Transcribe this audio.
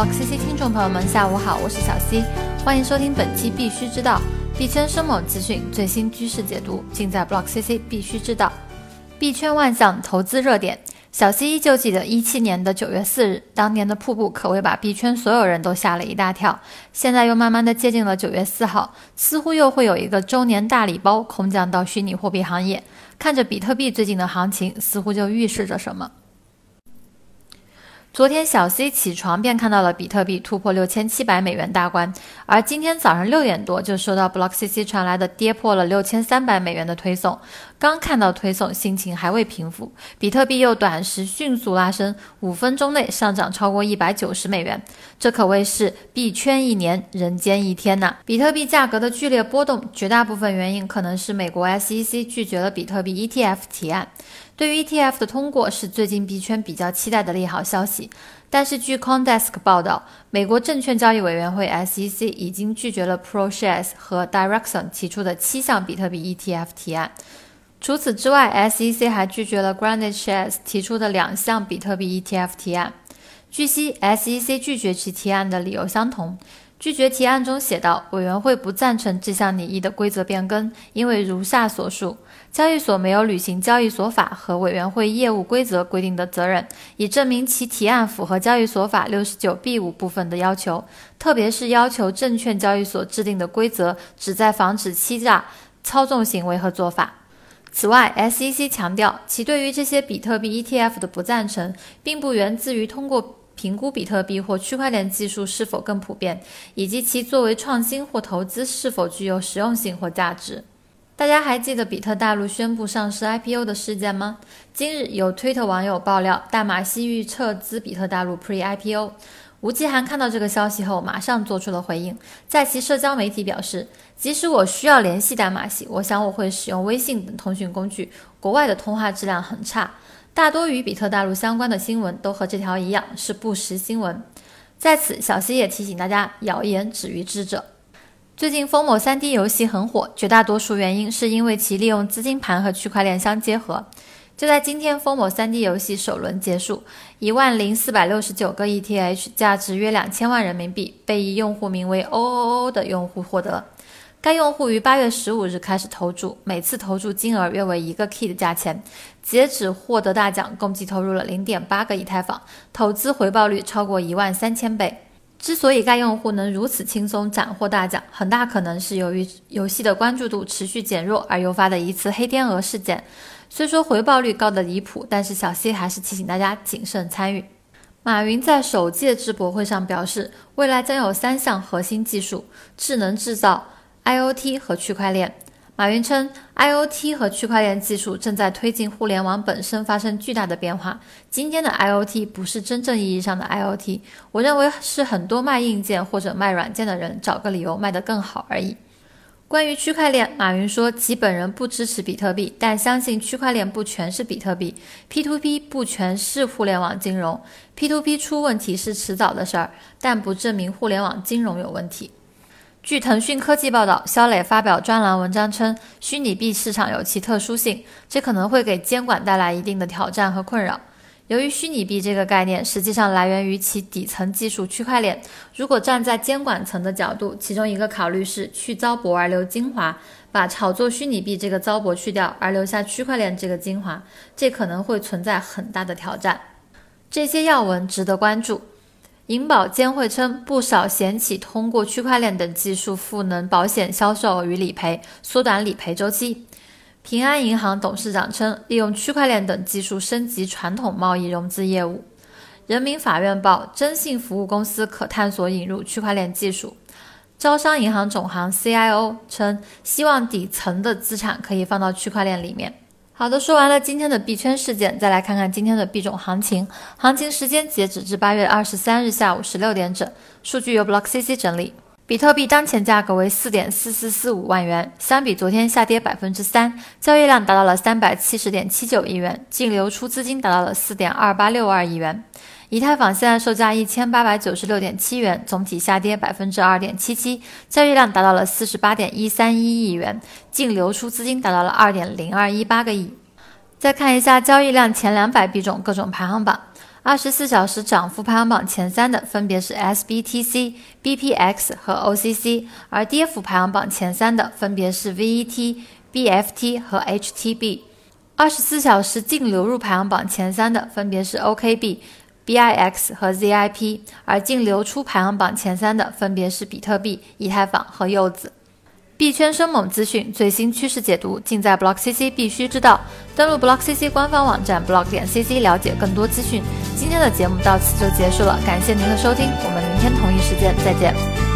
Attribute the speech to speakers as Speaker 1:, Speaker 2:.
Speaker 1: Block CC 听众朋友们，下午好，我是小 C，欢迎收听本期必须知道币圈生猛资讯最新趋势解读，尽在 Block CC 必须知道。币圈万象投资热点，小 C 依旧记得一七年的九月四日，当年的瀑布可谓把币圈所有人都吓了一大跳。现在又慢慢的接近了九月四号，似乎又会有一个周年大礼包空降到虚拟货币行业。看着比特币最近的行情，似乎就预示着什么。昨天小 C 起床便看到了比特币突破六千七百美元大关，而今天早上六点多就收到 Block CC 传来的跌破了六千三百美元的推送。刚看到推送，心情还未平复，比特币又短时迅速拉升，五分钟内上涨超过一百九十美元，这可谓是币圈一年，人间一天呐！比特币价格的剧烈波动，绝大部分原因可能是美国 SEC 拒绝了比特币 ETF 提案。对于 ETF 的通过是最近币圈比较期待的利好消息，但是据 CoinDesk 报道，美国证券交易委员会 SEC 已经拒绝了 ProShares 和 Direction 提出的七项比特币 ETF 提案。除此之外，SEC 还拒绝了 Granite Shares 提出的两项比特币 ETF 提案。据悉，SEC 拒绝其提案的理由相同。拒绝提案中写道，委员会不赞成这项拟议的规则变更，因为如下所述：交易所没有履行交易所法和委员会业务规则规定的责任，以证明其提案符合交易所法六十九 B 五部分的要求，特别是要求证券交易所制定的规则旨在防止欺诈、操纵行为和做法。此外，SEC 强调，其对于这些比特币 ETF 的不赞成，并不源自于通过。评估比特币或区块链技术是否更普遍，以及其作为创新或投资是否具有实用性或价值。大家还记得比特大陆宣布上市 IPO 的事件吗？今日有推特网友爆料，大马西欲撤资比特大陆 Pre-IPO。吴继涵看到这个消息后，马上做出了回应，在其社交媒体表示：“即使我需要联系大马西，我想我会使用微信等通讯工具，国外的通话质量很差。”大多与比特大陆相关的新闻都和这条一样是不实新闻。在此，小溪也提醒大家：谣言止于智者。最近，风某 3D 游戏很火，绝大多数原因是因为其利用资金盘和区块链相结合。就在今天，风某 3D 游戏首轮结束，一万零四百六十九个 ETH，价值约两千万人民币，被一用户名为 OOO 的用户获得。该用户于八月十五日开始投注，每次投注金额约为一个 KEY 的价钱。截止获得大奖，共计投入了零点八个以太坊，投资回报率超过一万三千倍。之所以该用户能如此轻松斩获大奖，很大可能是由于游戏的关注度持续减弱而诱发的一次黑天鹅事件。虽说回报率高的离谱，但是小 C 还是提醒大家谨慎参与。马云在首届智博会上表示，未来将有三项核心技术：智能制造。IOT 和区块链，马云称，IOT 和区块链技术正在推进互联网本身发生巨大的变化。今天的 IOT 不是真正意义上的 IOT，我认为是很多卖硬件或者卖软件的人找个理由卖得更好而已。关于区块链，马云说，其本人不支持比特币，但相信区块链不全是比特币，P2P 不全是互联网金融，P2P 出问题是迟早的事儿，但不证明互联网金融有问题。据腾讯科技报道，肖磊发表专栏文章称，虚拟币市场有其特殊性，这可能会给监管带来一定的挑战和困扰。由于虚拟币这个概念实际上来源于其底层技术区块链，如果站在监管层的角度，其中一个考虑是去糟粕而留精华，把炒作虚拟币这个糟粕去掉，而留下区块链这个精华，这可能会存在很大的挑战。这些要闻值得关注。银保监会称，不少险企通过区块链等技术赋能保险销售与理赔，缩短理赔周期。平安银行董事长称，利用区块链等技术升级传统贸易融资业务。人民法院报，征信服务公司可探索引入区块链技术。招商银行总行 CIO 称，希望底层的资产可以放到区块链里面。好的，说完了今天的币圈事件，再来看看今天的币种行情。行情时间截止至八月二十三日下午十六点整，数据由 Block CC 整理。比特币当前价格为四点四四四五万元，相比昨天下跌百分之三，交易量达到了三百七十点七九亿元，净流出资金达到了四点二八六二亿元。以太坊现在售价一千八百九十六点七元，总体下跌百分之二点七七，交易量达到了四十八点一三一亿元，净流出资金达到了二点零二一八个亿。再看一下交易量前两百币种各种排行榜，二十四小时涨幅排行榜前三的分别是 SBTC、BPX 和 OCC，而跌幅排行榜前三的分别是 VET、BFT 和 HTB。二十四小时净流入排行榜前三的分别是 OKB、BIX 和 ZIP，而净流出排行榜前三的分别是比特币、以太坊和柚子。币圈生猛资讯、最新趋势解读，尽在 Block CC 必须知道。登录 Block CC 官方网站 block 点 cc 了解更多资讯。今天的节目到此就结束了，感谢您的收听，我们明天同一时间再见。